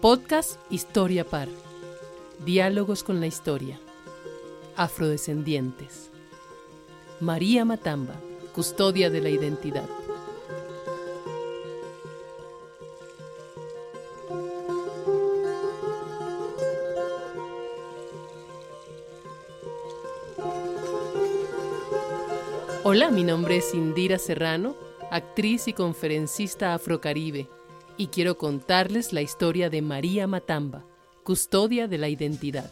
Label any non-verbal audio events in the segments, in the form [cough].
Podcast Historia Par. Diálogos con la historia. Afrodescendientes. María Matamba, custodia de la identidad. Hola, mi nombre es Indira Serrano, actriz y conferencista afrocaribe y quiero contarles la historia de María Matamba, custodia de la identidad.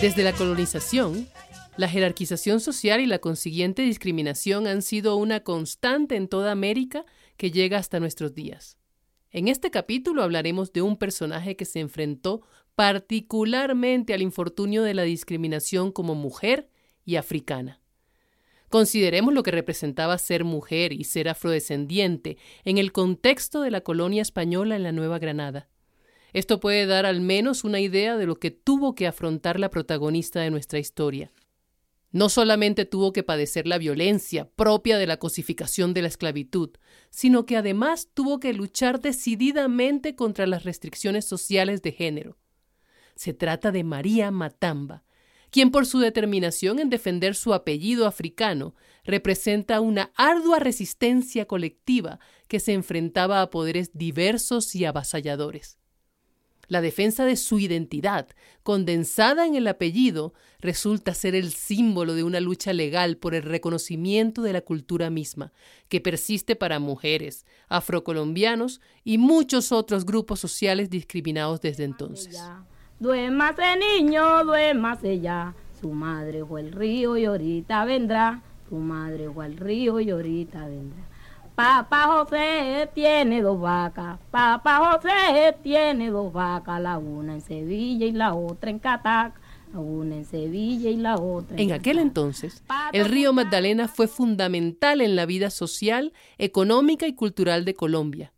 Desde la colonización, la jerarquización social y la consiguiente discriminación han sido una constante en toda América que llega hasta nuestros días. En este capítulo hablaremos de un personaje que se enfrentó particularmente al infortunio de la discriminación como mujer y africana. Consideremos lo que representaba ser mujer y ser afrodescendiente en el contexto de la colonia española en la Nueva Granada. Esto puede dar al menos una idea de lo que tuvo que afrontar la protagonista de nuestra historia. No solamente tuvo que padecer la violencia propia de la cosificación de la esclavitud, sino que además tuvo que luchar decididamente contra las restricciones sociales de género. Se trata de María Matamba, quien por su determinación en defender su apellido africano representa una ardua resistencia colectiva que se enfrentaba a poderes diversos y avasalladores. La defensa de su identidad, condensada en el apellido, resulta ser el símbolo de una lucha legal por el reconocimiento de la cultura misma, que persiste para mujeres, afrocolombianos y muchos otros grupos sociales discriminados desde entonces. Duémase niño, duémase ya, su madre fue el río y ahorita vendrá, su madre fue el río y ahorita vendrá. Papá José tiene dos vacas, papá José tiene dos vacas, la una en Sevilla y la otra en Catac. La una en Sevilla y la otra en, en aquel entonces, el río Magdalena fue fundamental en la vida social, económica y cultural de Colombia,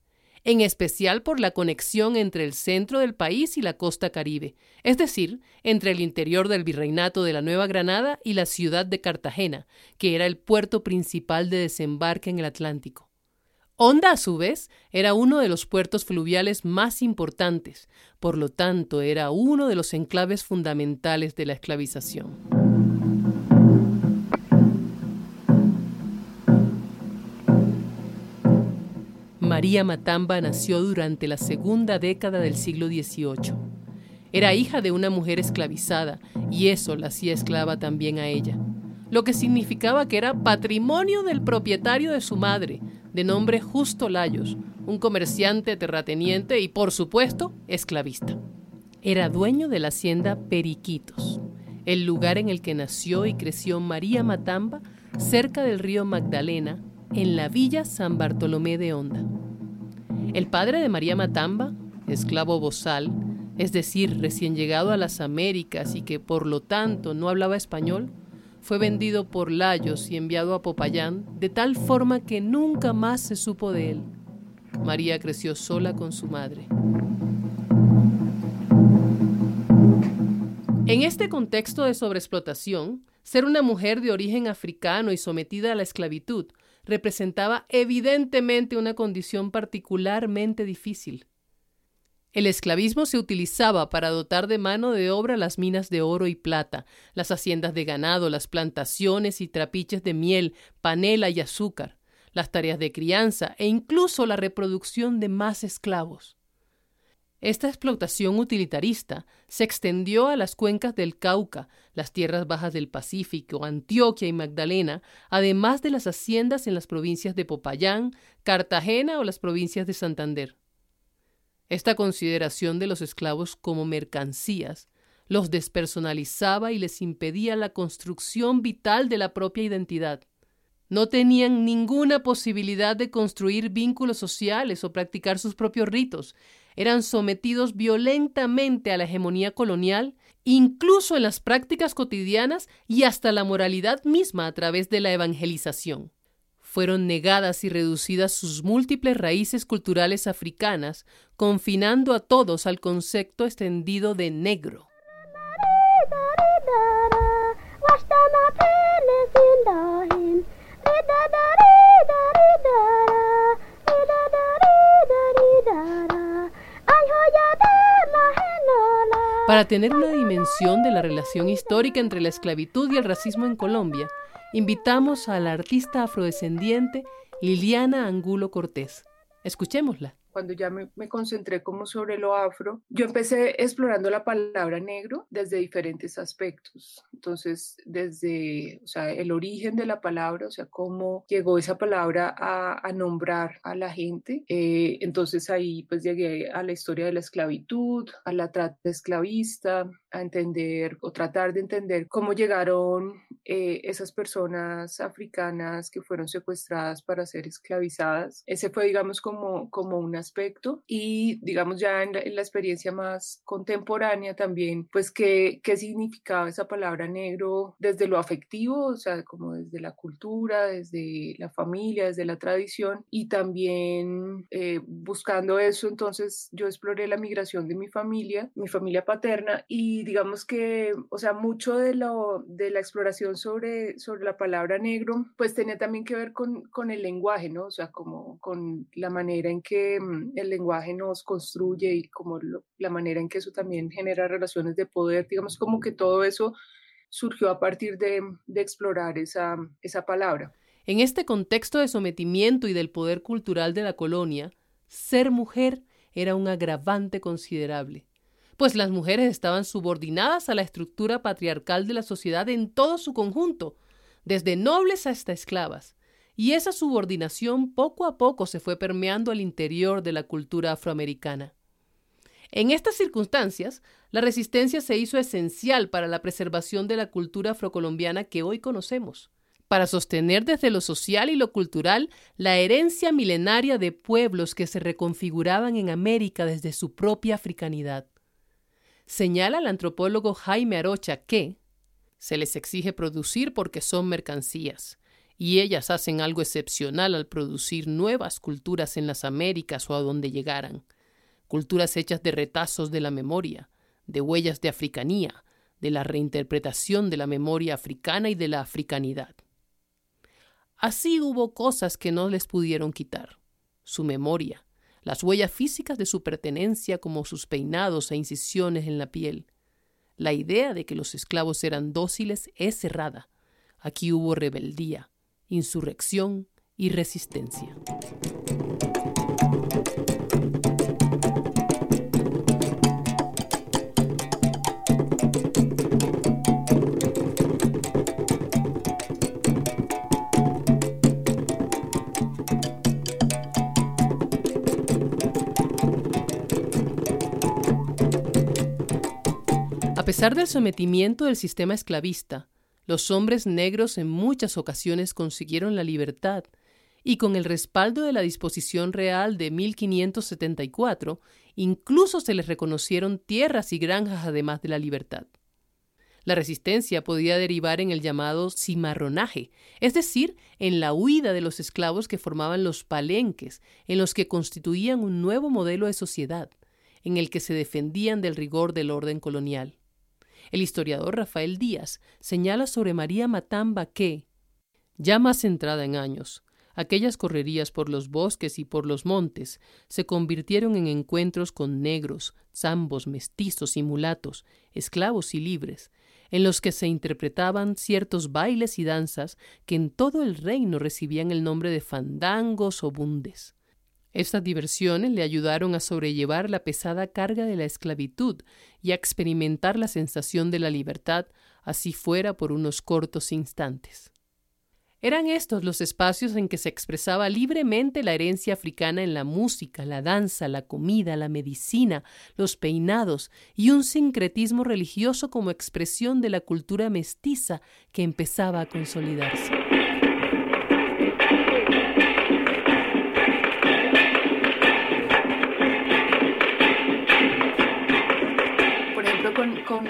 en especial por la conexión entre el centro del país y la costa caribe, es decir, entre el interior del virreinato de la Nueva Granada y la ciudad de Cartagena, que era el puerto principal de desembarque en el Atlántico. Honda, a su vez, era uno de los puertos fluviales más importantes, por lo tanto era uno de los enclaves fundamentales de la esclavización. María Matamba nació durante la segunda década del siglo XVIII. Era hija de una mujer esclavizada y eso la hacía esclava también a ella, lo que significaba que era patrimonio del propietario de su madre, de nombre Justo Layos, un comerciante terrateniente y, por supuesto, esclavista. Era dueño de la hacienda Periquitos, el lugar en el que nació y creció María Matamba, cerca del río Magdalena, en la villa San Bartolomé de Honda. El padre de María Matamba, esclavo bozal, es decir, recién llegado a las Américas y que por lo tanto no hablaba español, fue vendido por Layos y enviado a Popayán, de tal forma que nunca más se supo de él. María creció sola con su madre. En este contexto de sobreexplotación, ser una mujer de origen africano y sometida a la esclavitud representaba evidentemente una condición particularmente difícil. El esclavismo se utilizaba para dotar de mano de obra las minas de oro y plata, las haciendas de ganado, las plantaciones y trapiches de miel, panela y azúcar, las tareas de crianza e incluso la reproducción de más esclavos. Esta explotación utilitarista se extendió a las cuencas del Cauca, las tierras bajas del Pacífico, Antioquia y Magdalena, además de las haciendas en las provincias de Popayán, Cartagena o las provincias de Santander. Esta consideración de los esclavos como mercancías los despersonalizaba y les impedía la construcción vital de la propia identidad. No tenían ninguna posibilidad de construir vínculos sociales o practicar sus propios ritos. Eran sometidos violentamente a la hegemonía colonial, incluso en las prácticas cotidianas y hasta la moralidad misma a través de la evangelización. Fueron negadas y reducidas sus múltiples raíces culturales africanas, confinando a todos al concepto extendido de negro. Para tener una dimensión de la relación histórica entre la esclavitud y el racismo en Colombia, invitamos a la artista afrodescendiente Liliana Angulo Cortés. Escuchémosla cuando ya me, concentré como sobre lo afro, yo empecé explorando la palabra negro desde diferentes aspectos. Entonces, desde o sea, el origen de la palabra, o sea, cómo llegó esa palabra a, a nombrar a la gente. Eh, entonces ahí pues llegué a la historia de la esclavitud, a la trata esclavista, a entender o tratar de entender cómo llegaron eh, esas personas africanas que fueron secuestradas para ser esclavizadas. Ese fue, digamos, como, como un aspecto y, digamos, ya en la, experiencia más contemporánea también, pues, ¿qué, qué significaba esa palabra negro desde lo afectivo, o sea, como desde la cultura, desde la familia, desde la tradición y también eh, buscando eso, entonces yo exploré la migración de mi familia, mi familia paterna y digamos que, o sea, mucho de, lo, de la exploración sobre, sobre la palabra negro, pues tenía también que ver con, con el lenguaje, ¿no? O sea, como con la manera en que el lenguaje nos construye y como la manera en que eso también genera relaciones de poder, digamos como que todo eso surgió a partir de, de explorar esa, esa palabra. En este contexto de sometimiento y del poder cultural de la colonia, ser mujer era un agravante considerable pues las mujeres estaban subordinadas a la estructura patriarcal de la sociedad en todo su conjunto, desde nobles hasta esclavas, y esa subordinación poco a poco se fue permeando al interior de la cultura afroamericana. En estas circunstancias, la resistencia se hizo esencial para la preservación de la cultura afrocolombiana que hoy conocemos, para sostener desde lo social y lo cultural la herencia milenaria de pueblos que se reconfiguraban en América desde su propia africanidad. Señala el antropólogo Jaime Arocha que se les exige producir porque son mercancías, y ellas hacen algo excepcional al producir nuevas culturas en las Américas o a donde llegaran, culturas hechas de retazos de la memoria, de huellas de africanía, de la reinterpretación de la memoria africana y de la africanidad. Así hubo cosas que no les pudieron quitar, su memoria, las huellas físicas de su pertenencia como sus peinados e incisiones en la piel. La idea de que los esclavos eran dóciles es errada. Aquí hubo rebeldía, insurrección y resistencia. A pesar del sometimiento del sistema esclavista, los hombres negros en muchas ocasiones consiguieron la libertad y con el respaldo de la disposición real de 1574, incluso se les reconocieron tierras y granjas además de la libertad. La resistencia podía derivar en el llamado cimarronaje, es decir, en la huida de los esclavos que formaban los palenques, en los que constituían un nuevo modelo de sociedad, en el que se defendían del rigor del orden colonial. El historiador Rafael Díaz señala sobre María Matamba que, ya más centrada en años, aquellas correrías por los bosques y por los montes se convirtieron en encuentros con negros, zambos, mestizos y mulatos, esclavos y libres, en los que se interpretaban ciertos bailes y danzas que en todo el reino recibían el nombre de fandangos o bundes. Estas diversiones le ayudaron a sobrellevar la pesada carga de la esclavitud y a experimentar la sensación de la libertad, así fuera por unos cortos instantes. Eran estos los espacios en que se expresaba libremente la herencia africana en la música, la danza, la comida, la medicina, los peinados y un sincretismo religioso como expresión de la cultura mestiza que empezaba a consolidarse.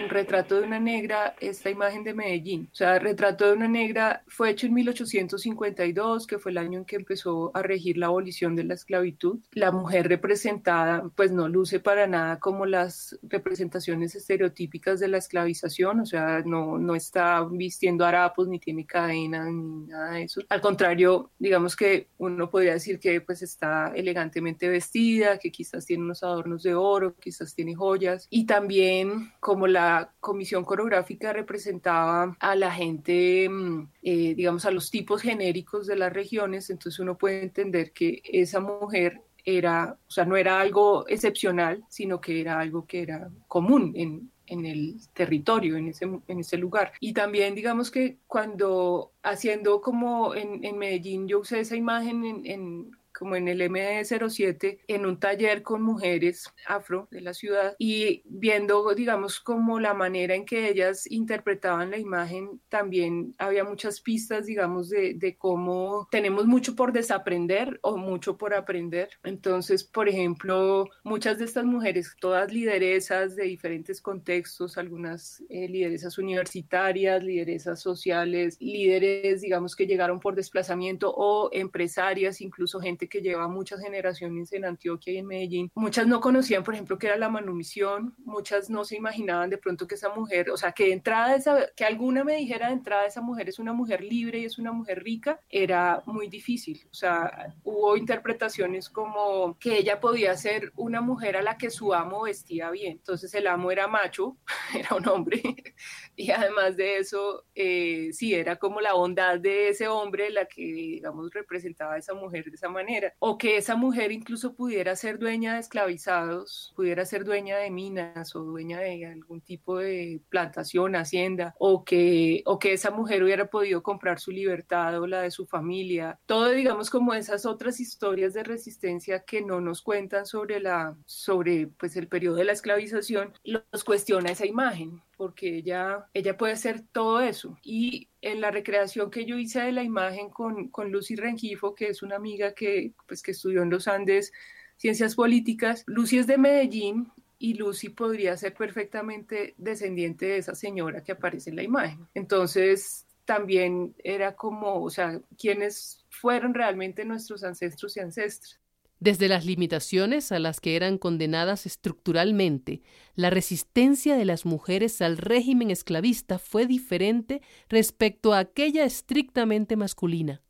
Retrato de una negra, esta imagen de Medellín. O sea, retrato de una negra fue hecho en 1852, que fue el año en que empezó a regir la abolición de la esclavitud. La mujer representada, pues no luce para nada como las representaciones estereotípicas de la esclavización, o sea, no, no está vistiendo harapos, ni tiene cadenas, ni nada de eso. Al contrario, digamos que uno podría decir que pues está elegantemente vestida, que quizás tiene unos adornos de oro, quizás tiene joyas, y también como la comisión coreográfica representaba a la gente, mm, eh, digamos, a los tipos genéricos de las regiones, entonces uno puede entender que esa mujer era, o sea, no era algo excepcional, sino que era algo que era común en, en el territorio, en ese, en ese lugar. Y también digamos que cuando haciendo como en, en Medellín, yo usé esa imagen en, en como en el MD07, en un taller con mujeres afro de la ciudad y viendo, digamos, como la manera en que ellas interpretaban la imagen, también había muchas pistas, digamos, de, de cómo tenemos mucho por desaprender o mucho por aprender. Entonces, por ejemplo, muchas de estas mujeres, todas lideresas de diferentes contextos, algunas eh, lideresas universitarias, lideresas sociales, líderes, digamos, que llegaron por desplazamiento o empresarias, incluso gente que lleva muchas generaciones en Antioquia y en Medellín, muchas no conocían, por ejemplo, que era la manumisión, muchas no se imaginaban de pronto que esa mujer, o sea, que de entrada, esa, que alguna me dijera de entrada esa mujer es una mujer libre y es una mujer rica, era muy difícil. O sea, hubo interpretaciones como que ella podía ser una mujer a la que su amo vestía bien. Entonces el amo era macho, [laughs] era un hombre, [laughs] y además de eso, eh, sí, era como la bondad de ese hombre la que, digamos, representaba a esa mujer de esa manera o que esa mujer incluso pudiera ser dueña de esclavizados, pudiera ser dueña de minas o dueña de algún tipo de plantación, hacienda, o que, o que esa mujer hubiera podido comprar su libertad o la de su familia. Todo, digamos, como esas otras historias de resistencia que no nos cuentan sobre la, sobre pues el periodo de la esclavización, los cuestiona esa imagen porque ella, ella puede hacer todo eso. Y en la recreación que yo hice de la imagen con, con Lucy Rengifo, que es una amiga que, pues, que estudió en los Andes ciencias políticas, Lucy es de Medellín y Lucy podría ser perfectamente descendiente de esa señora que aparece en la imagen. Entonces, también era como, o sea, quiénes fueron realmente nuestros ancestros y ancestras desde las limitaciones a las que eran condenadas estructuralmente, la resistencia de las mujeres al régimen esclavista fue diferente respecto a aquella estrictamente masculina.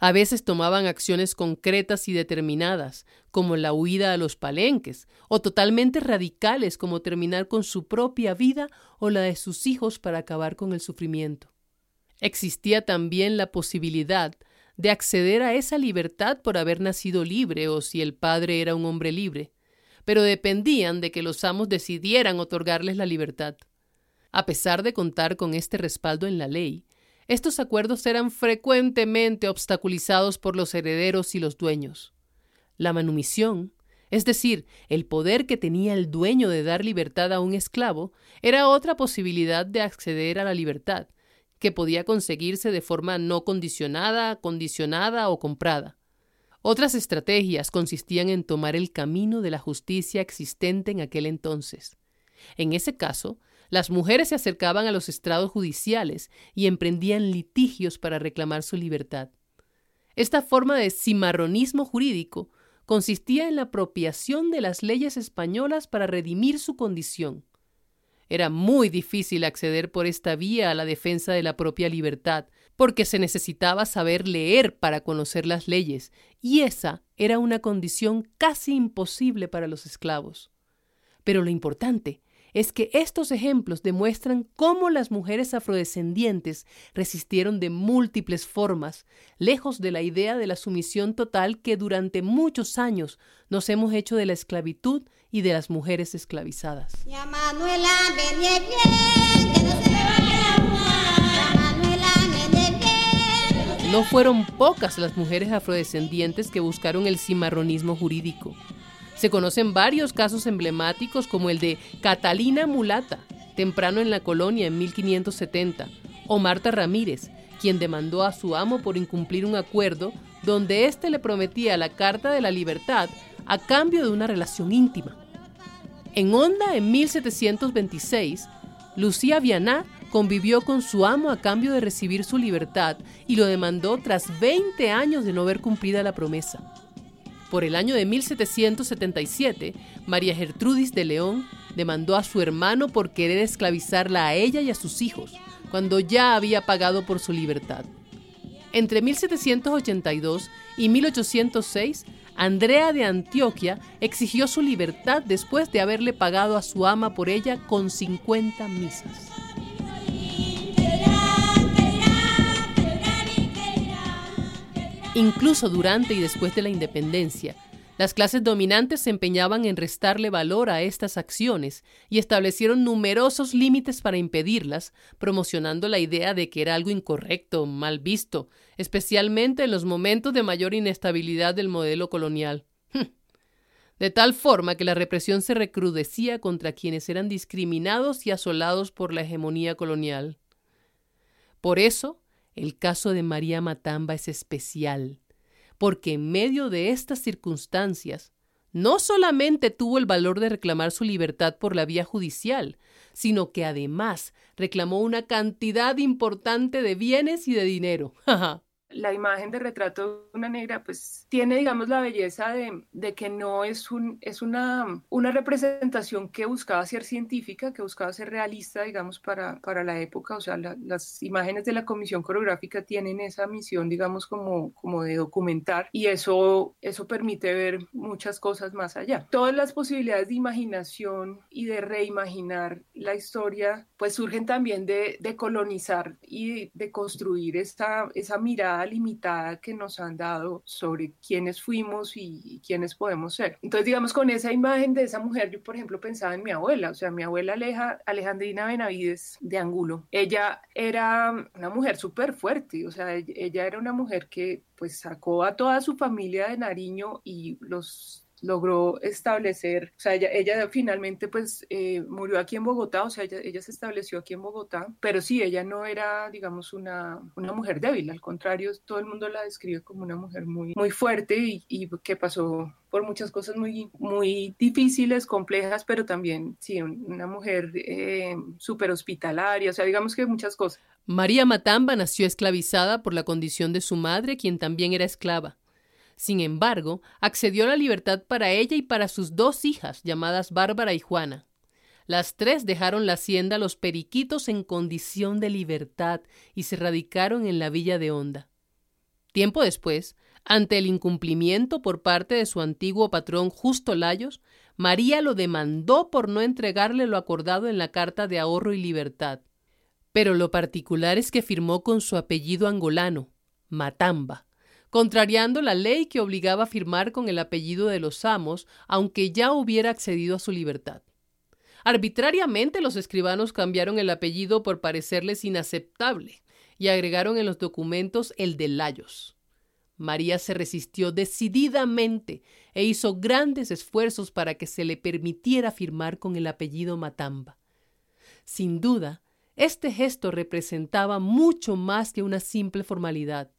A veces tomaban acciones concretas y determinadas, como la huida a los palenques, o totalmente radicales, como terminar con su propia vida o la de sus hijos para acabar con el sufrimiento. Existía también la posibilidad de acceder a esa libertad por haber nacido libre o si el padre era un hombre libre, pero dependían de que los amos decidieran otorgarles la libertad. A pesar de contar con este respaldo en la ley, estos acuerdos eran frecuentemente obstaculizados por los herederos y los dueños. La manumisión, es decir, el poder que tenía el dueño de dar libertad a un esclavo, era otra posibilidad de acceder a la libertad, que podía conseguirse de forma no condicionada, condicionada o comprada. Otras estrategias consistían en tomar el camino de la justicia existente en aquel entonces. En ese caso, las mujeres se acercaban a los estrados judiciales y emprendían litigios para reclamar su libertad. Esta forma de cimarronismo jurídico consistía en la apropiación de las leyes españolas para redimir su condición. Era muy difícil acceder por esta vía a la defensa de la propia libertad, porque se necesitaba saber leer para conocer las leyes, y esa era una condición casi imposible para los esclavos. Pero lo importante es que estos ejemplos demuestran cómo las mujeres afrodescendientes resistieron de múltiples formas, lejos de la idea de la sumisión total que durante muchos años nos hemos hecho de la esclavitud y de las mujeres esclavizadas. No fueron pocas las mujeres afrodescendientes que buscaron el cimarronismo jurídico. Se conocen varios casos emblemáticos como el de Catalina Mulata, temprano en la colonia en 1570, o Marta Ramírez, quien demandó a su amo por incumplir un acuerdo donde éste le prometía la Carta de la Libertad a cambio de una relación íntima. En Honda, en 1726, Lucía Vianá convivió con su amo a cambio de recibir su libertad y lo demandó tras 20 años de no haber cumplida la promesa. Por el año de 1777, María Gertrudis de León demandó a su hermano por querer esclavizarla a ella y a sus hijos, cuando ya había pagado por su libertad. Entre 1782 y 1806, Andrea de Antioquia exigió su libertad después de haberle pagado a su ama por ella con 50 misas. Incluso durante y después de la independencia, las clases dominantes se empeñaban en restarle valor a estas acciones y establecieron numerosos límites para impedirlas, promocionando la idea de que era algo incorrecto, mal visto, especialmente en los momentos de mayor inestabilidad del modelo colonial. De tal forma que la represión se recrudecía contra quienes eran discriminados y asolados por la hegemonía colonial. Por eso, el caso de María Matamba es especial porque en medio de estas circunstancias no solamente tuvo el valor de reclamar su libertad por la vía judicial, sino que además reclamó una cantidad importante de bienes y de dinero. [laughs] la imagen de retrato de una negra pues tiene digamos la belleza de, de, que no es, un, es una, una representación que buscaba ser científica, que buscaba ser realista digamos para, para la época, o sea las imágenes de la comisión coreográfica tienen esa misión digamos como, como de documentar y eso, eso permite ver muchas cosas más allá. Todas las posibilidades de imaginación y de reimaginar la historia pues surgen también de, de colonizar y de, construir esta, esa mirada limitada que nos han dado sobre quiénes fuimos y, quiénes podemos ser. Entonces, digamos, con esa imagen de esa mujer, yo, por ejemplo, pensaba en mi abuela, o sea, mi abuela Aleja, Alejandrina Benavides de Angulo. Ella era una mujer súper fuerte, o sea, ella era una mujer que pues sacó a toda su familia de Nariño y los logró establecer, o sea, ella, ella finalmente pues eh, murió aquí en Bogotá, o sea, ella, se estableció aquí en Bogotá, pero sí, ella no era, digamos, una, una mujer débil, al contrario, todo el mundo la describe como una mujer muy, muy fuerte y, y que pasó por muchas cosas muy, muy difíciles, complejas, pero también, sí, una mujer eh, súper hospitalaria, o sea, digamos que muchas cosas. María Matamba nació esclavizada por la condición de su madre, quien también era esclava. Sin embargo, accedió a la libertad para ella y para sus dos hijas, llamadas Bárbara y Juana. Las tres dejaron la hacienda Los Periquitos en condición de libertad y se radicaron en la villa de Honda. Tiempo después, ante el incumplimiento por parte de su antiguo patrón Justo Layos, María lo demandó por no entregarle lo acordado en la Carta de Ahorro y Libertad. Pero lo particular es que firmó con su apellido angolano, Matamba, contrariando la ley que obligaba a firmar con el apellido de los amos, aunque ya hubiera accedido a su libertad. Arbitrariamente los escribanos cambiaron el apellido por parecerles inaceptable y agregaron en los documentos el de Layos. María se resistió decididamente e hizo grandes esfuerzos para que se le permitiera firmar con el apellido Matamba. Sin duda, este gesto representaba mucho más que una simple formalidad.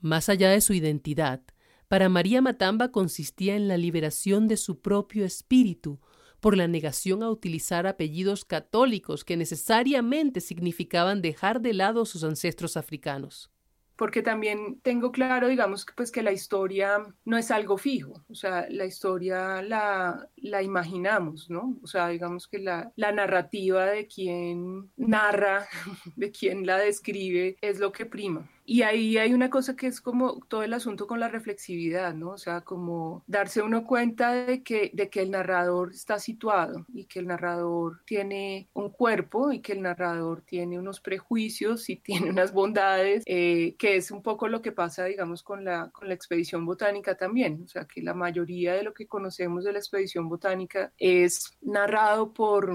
Más allá de su identidad, para María Matamba consistía en la liberación de su propio espíritu por la negación a utilizar apellidos católicos que necesariamente significaban dejar de lado sus ancestros africanos porque también tengo claro, digamos, pues que la historia no es algo fijo, o sea, la historia la, imaginamos, ¿no? O sea, digamos que la narrativa de quien narra, [laughs] de quien la describe, es lo que prima. Y ahí hay una cosa que es como todo el asunto con la reflexividad, ¿no? O sea, como darse uno cuenta de que, de que el narrador está situado y que el narrador tiene un cuerpo y que el narrador tiene unos prejuicios y [laughs] tiene unas bondades, eh, que es un poco lo que pasa, digamos, con la, con la expedición botánica también. O sea, que la mayoría de lo que conocemos de la expedición botánica es narrado por,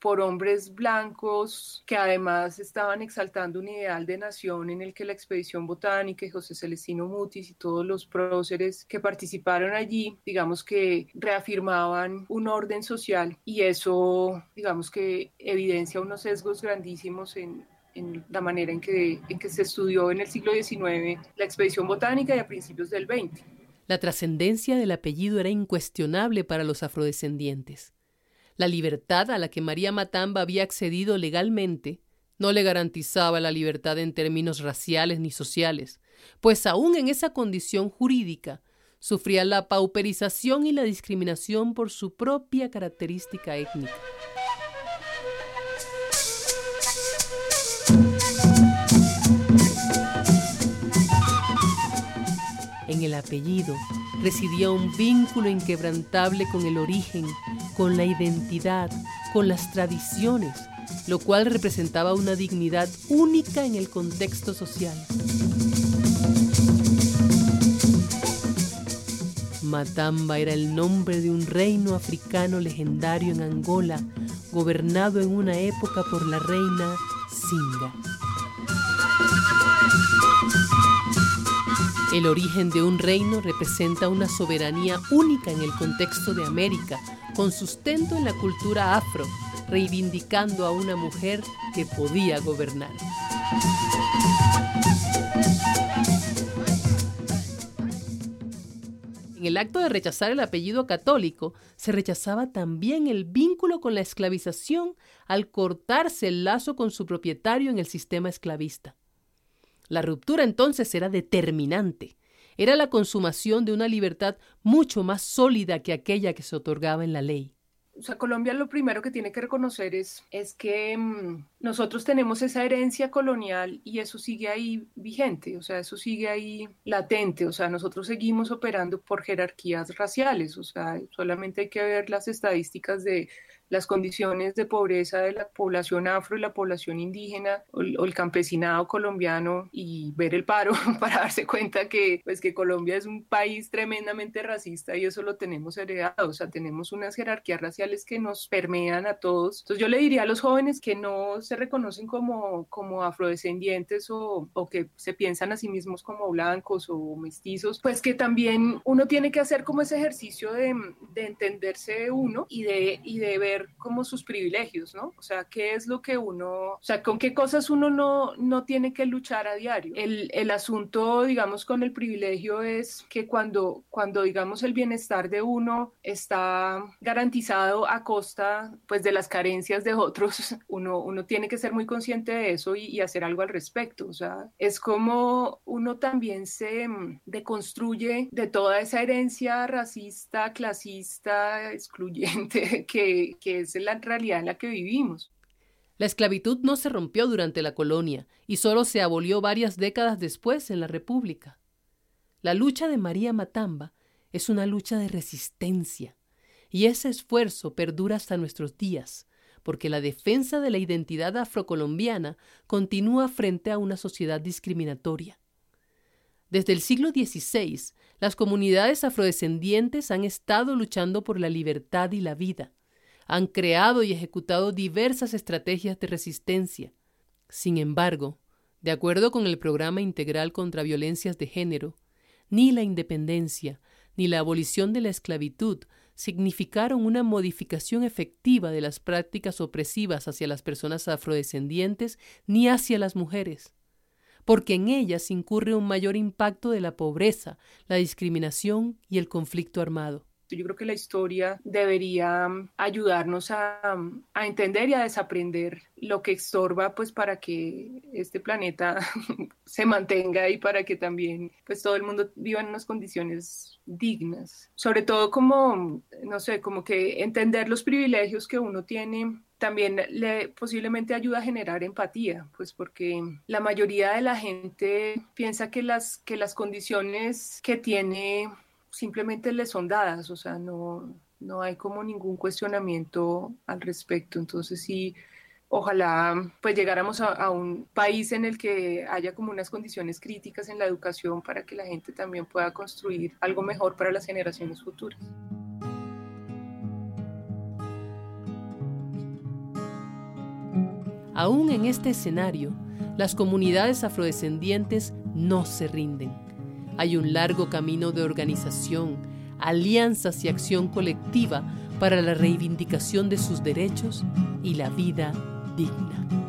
por hombres blancos que además estaban exaltando un ideal de nación en el que la expedición botánica y José Celestino Mutis y todos los próceres que participaron allí, digamos que reafirmaban un orden social y eso, digamos que evidencia unos sesgos grandísimos en, en la manera en que, en que se estudió en el siglo XIX la expedición botánica y a principios del XX. La trascendencia del apellido era incuestionable para los afrodescendientes. La libertad a la que María Matamba había accedido legalmente no le garantizaba la libertad en términos raciales ni sociales, pues aún en esa condición jurídica sufría la pauperización y la discriminación por su propia característica étnica. En el apellido residía un vínculo inquebrantable con el origen, con la identidad, con las tradiciones, lo cual representaba una dignidad única en el contexto social. Matamba era el nombre de un reino africano legendario en Angola, gobernado en una época por la reina Singa. El origen de un reino representa una soberanía única en el contexto de América, con sustento en la cultura afro, reivindicando a una mujer que podía gobernar. En el acto de rechazar el apellido católico, se rechazaba también el vínculo con la esclavización al cortarse el lazo con su propietario en el sistema esclavista. La ruptura entonces era determinante. Era la consumación de una libertad mucho más sólida que aquella que se otorgaba en la ley. O sea, Colombia lo primero que tiene que reconocer es, es que mm, nosotros tenemos esa herencia colonial y eso sigue ahí vigente, o sea, eso sigue ahí latente, o sea, nosotros seguimos operando por jerarquías raciales, o sea, solamente hay que ver las estadísticas de las condiciones de pobreza de la población afro y la población indígena o, el campesinado colombiano y ver el paro [laughs] para darse cuenta que, pues, que Colombia es un país tremendamente racista y eso lo tenemos heredado, o sea, tenemos unas jerarquías raciales que nos permean a todos. Entonces yo le diría a los jóvenes que no se reconocen como, como afrodescendientes o, o que se piensan a sí mismos como blancos o mestizos, pues que también uno tiene que hacer como ese ejercicio de, de entenderse uno y de, y de ver como sus privilegios, ¿no? O sea, qué es lo que uno, o sea, con qué cosas uno no, no tiene que luchar a diario. El, el asunto, digamos, con el privilegio es que cuando, cuando, digamos, el bienestar de uno está garantizado a costa, pues, de las carencias de otros, [laughs] uno, uno tiene que ser muy consciente de eso y, y hacer algo al respecto. O sea, es como uno también se mm, deconstruye de toda esa herencia racista, clasista, excluyente [laughs] que, que es la realidad en la que vivimos. La esclavitud no se rompió durante la colonia y solo se abolió varias décadas después en la República. La lucha de María Matamba es una lucha de resistencia y ese esfuerzo perdura hasta nuestros días, porque la defensa de la identidad afrocolombiana continúa frente a una sociedad discriminatoria. Desde el siglo XVI, las comunidades afrodescendientes han estado luchando por la libertad y la vida han creado y ejecutado diversas estrategias de resistencia. Sin embargo, de acuerdo con el Programa Integral contra Violencias de Género, ni la independencia ni la abolición de la esclavitud significaron una modificación efectiva de las prácticas opresivas hacia las personas afrodescendientes ni hacia las mujeres, porque en ellas incurre un mayor impacto de la pobreza, la discriminación y el conflicto armado. Yo creo que la historia debería mm, ayudarnos a, mm, a, entender y a desaprender lo que estorba pues para que este planeta [laughs] se mantenga y para que también pues todo el mundo viva en unas condiciones dignas. Sobre todo como, no sé, como que entender los privilegios que uno tiene también le posiblemente ayuda a generar empatía, pues porque la mayoría de la gente piensa que las, que las condiciones que tiene simplemente le son dadas, o sea, no, no hay como ningún cuestionamiento al respecto. Entonces sí, ojalá pues llegáramos a, un país en el que haya como unas condiciones críticas en la educación para que la gente también pueda construir algo mejor para las generaciones futuras. Aún en este escenario, las comunidades afrodescendientes no se rinden hay un largo camino de organización, alianzas y acción colectiva para la reivindicación de sus derechos y la vida digna.